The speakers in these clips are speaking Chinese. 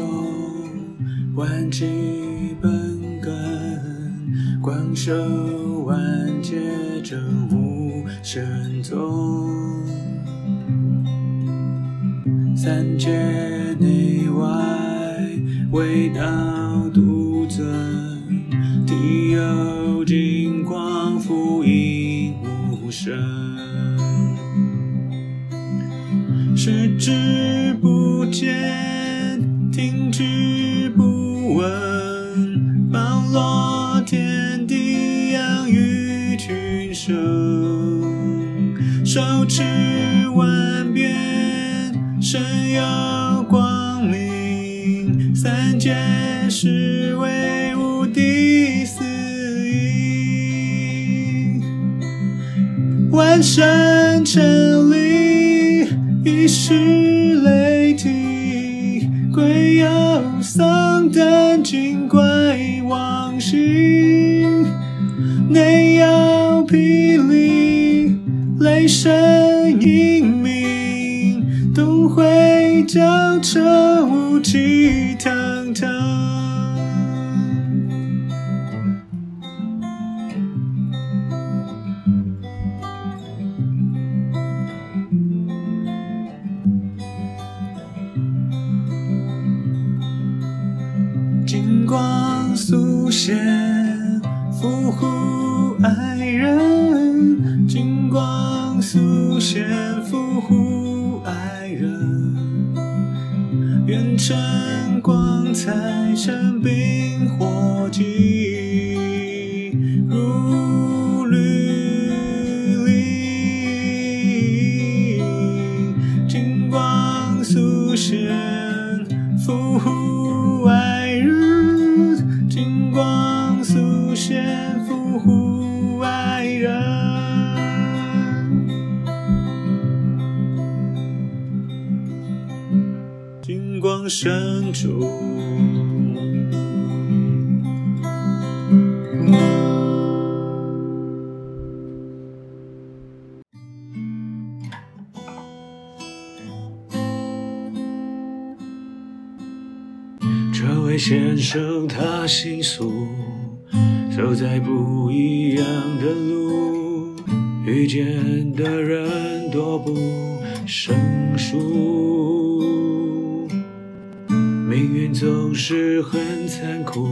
选奏，万气本根，广受万界真无生宗，三界内外唯道群生，手持万变，身有光明，三界是为无地四义，万神成立，一时气腾腾。位先生他姓苏，走在不一样的路，遇见的人多不胜数。命运总是很残酷，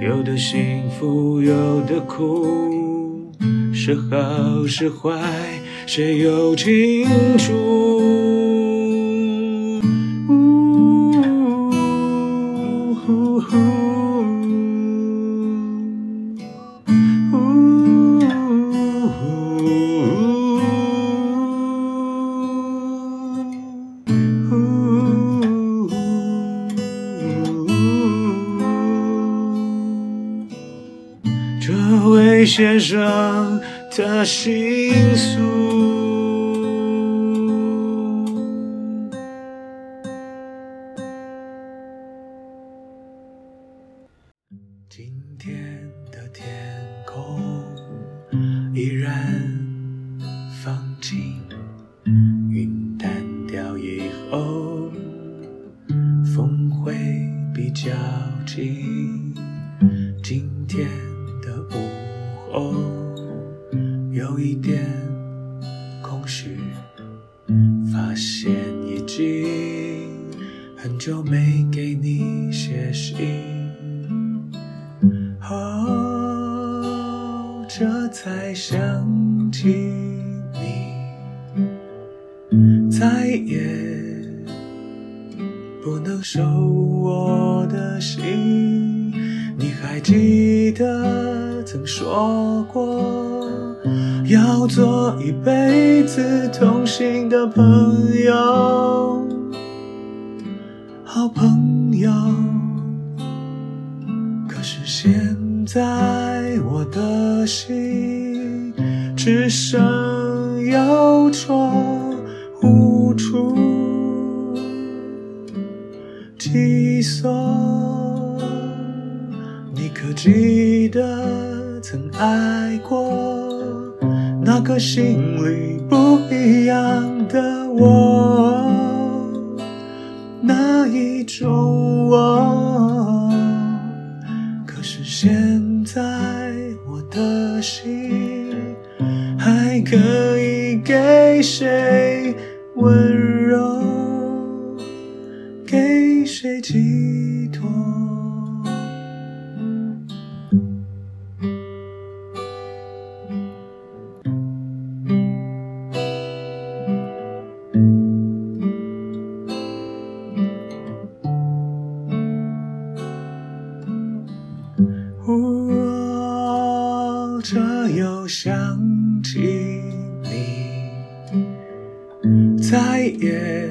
有的幸福，有的苦，是好是坏，谁又清楚？先生，他姓苏。今天的天空依然放晴，云淡掉以后，风会比较近。今天的午哦有一点空虚，发现已经很久没给你写信。哦，这才想起你，再也。不能收我的心，你还记得曾说过要做一辈子同行的朋友，好朋友。可是现在我的心只剩忧愁无处。寄送，你可记得曾爱过那个心里不一样的我，那一种我这又想起你，再也。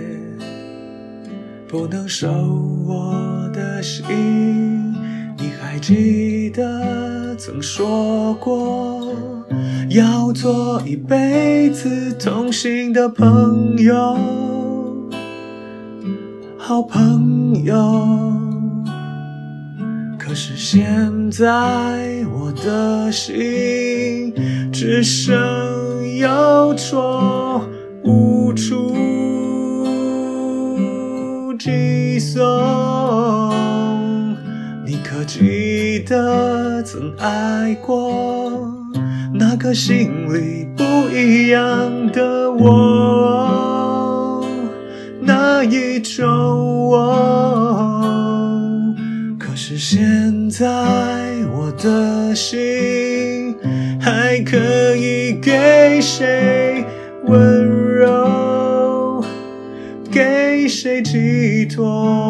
不能收我的心，你还记得曾说过要做一辈子同行的朋友，好朋友。是现在我的心只剩忧愁无处。寄送，你可记得曾爱过那个心里不一样在我的心还可以给谁温柔？给谁寄托？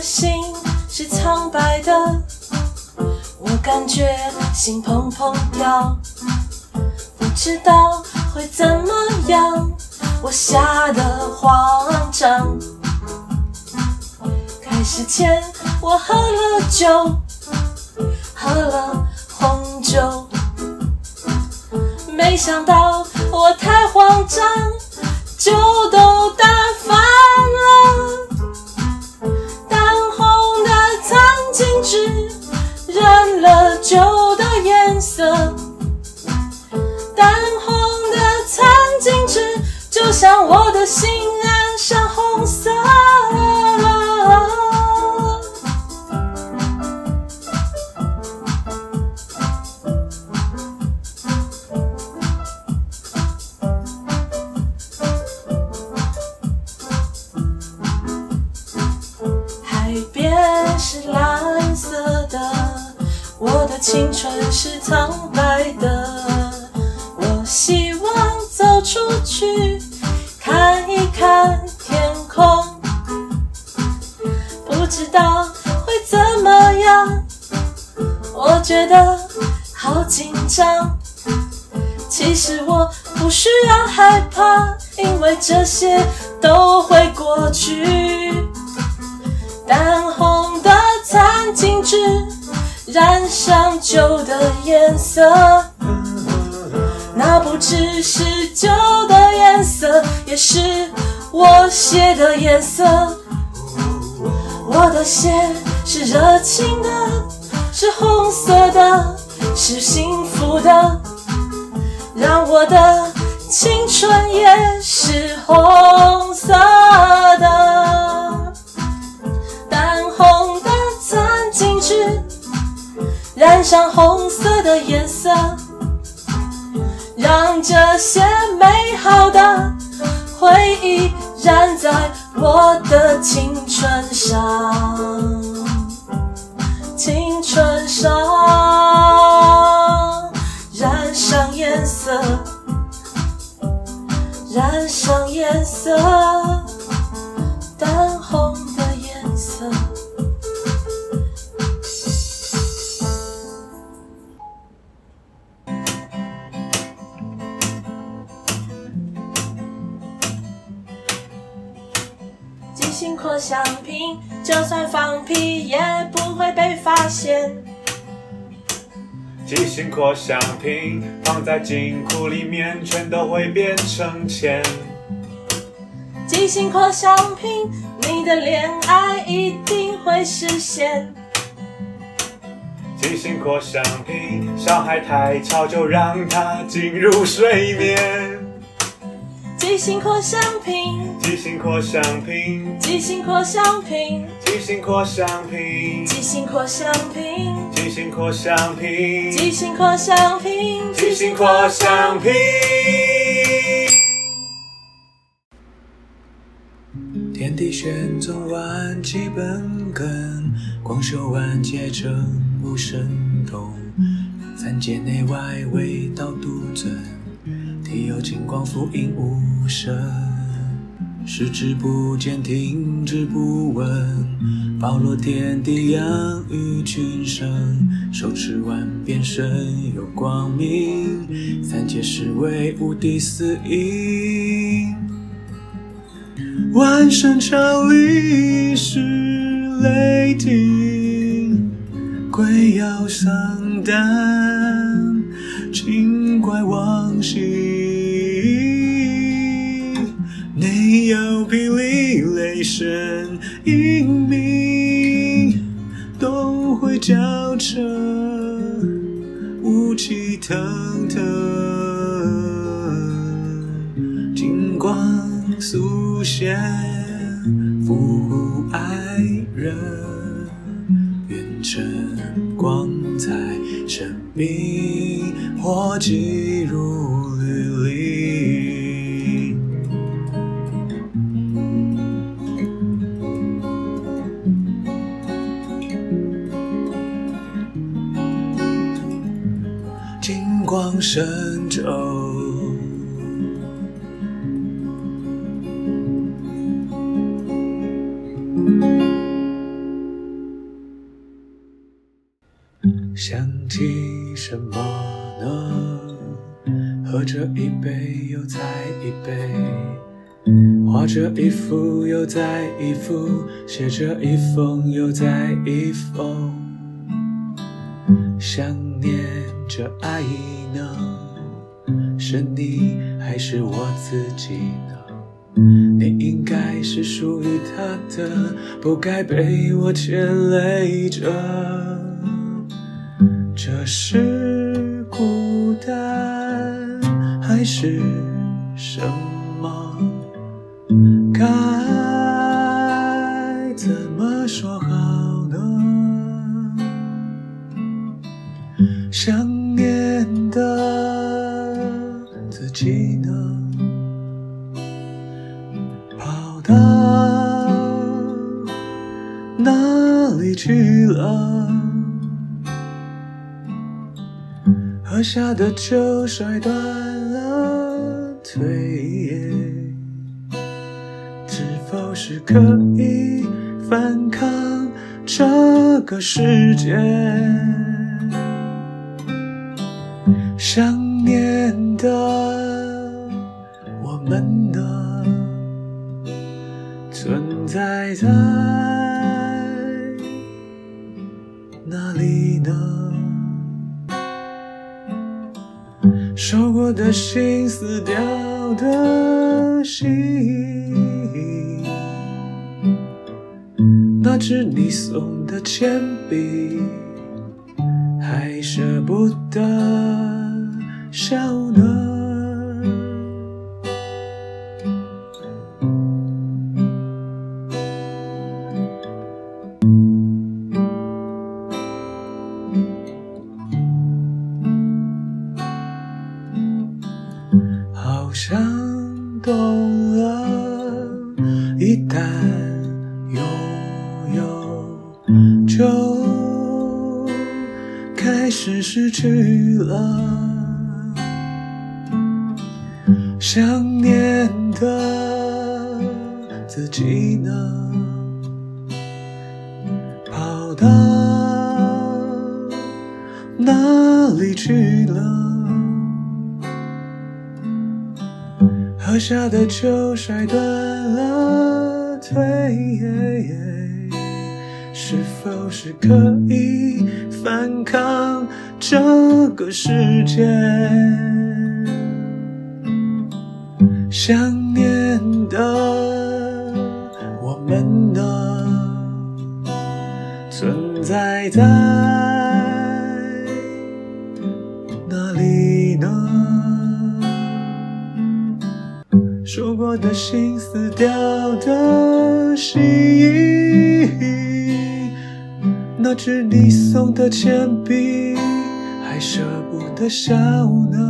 心是苍白的，我感觉心怦怦跳，不知道会怎么样，我吓得慌张。开始前我喝了酒，喝了红酒，没想到我太慌张，酒都打翻了。酒的颜色，淡红的餐巾纸就像我的心。觉得好紧张。其实我不需要害怕，因为这些都会过去。淡红的餐巾纸染上旧的颜色，那不只是旧的颜色，也是我写的颜色。我的血是热情的，是红色的，是幸福的。让我的青春也是红色的，淡红的餐巾纸染上红色的颜色，让这些美好的回忆染在我的青春上，青春上。染上颜色，染上颜色，淡红的颜色。即兴扩香瓶，就算放屁也发现。即兴扩香瓶放在金库里面，全都会变成钱。即兴扩香瓶，你的恋爱一定会实现。即兴扩香瓶，小孩太吵就让他进入睡眠。即兴扩香瓶，即兴扩香瓶，即兴扩香瓶，即兴扩香瓶，即兴扩香瓶，即兴扩香瓶，即兴扩香瓶，即兴扩香瓶。天地玄宗万基本根，光修万界成无神通，三界内外唯道独尊。体有金光覆映无声，视之不见，听之不闻，包罗天地，养育群生，手持万变身有光明，三界是为无敌四应，万神朝礼是雷霆，鬼妖丧胆，精怪亡形。声英明，都会叫成雾气腾腾，金光速现，扶护爱人，愿晨光彩生命，火急神咒，想起什么呢？喝着一杯又再一杯，画着一幅又再一幅，写着一封又再一封，想念着爱意。是你还是我自己呢？你应该是属于他的，不该被我牵累着。这是孤单还是什喝下的酒摔断了腿，是否是可以反抗这个世界？想念的撕掉的心，那支你送的铅笔，还舍不得笑呢。想念的自己呢？跑到哪里去了？喝下的酒摔断了腿，是否是可以反抗这个世界？想念的我们呢？存在在哪里呢？收过的心，撕掉的心，那支你送的铅笔，还舍不得笑呢，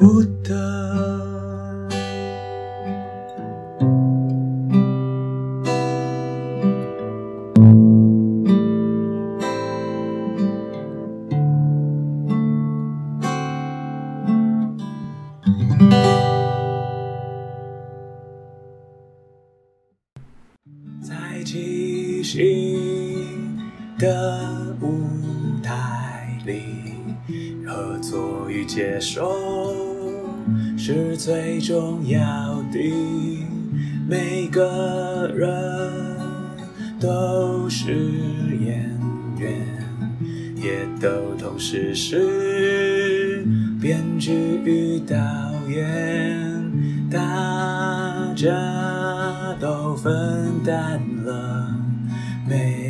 不得。在即兴的舞台里，合作与接受是最重要的。每个人都是演员，也都同时是编剧与导演，大家都分担了每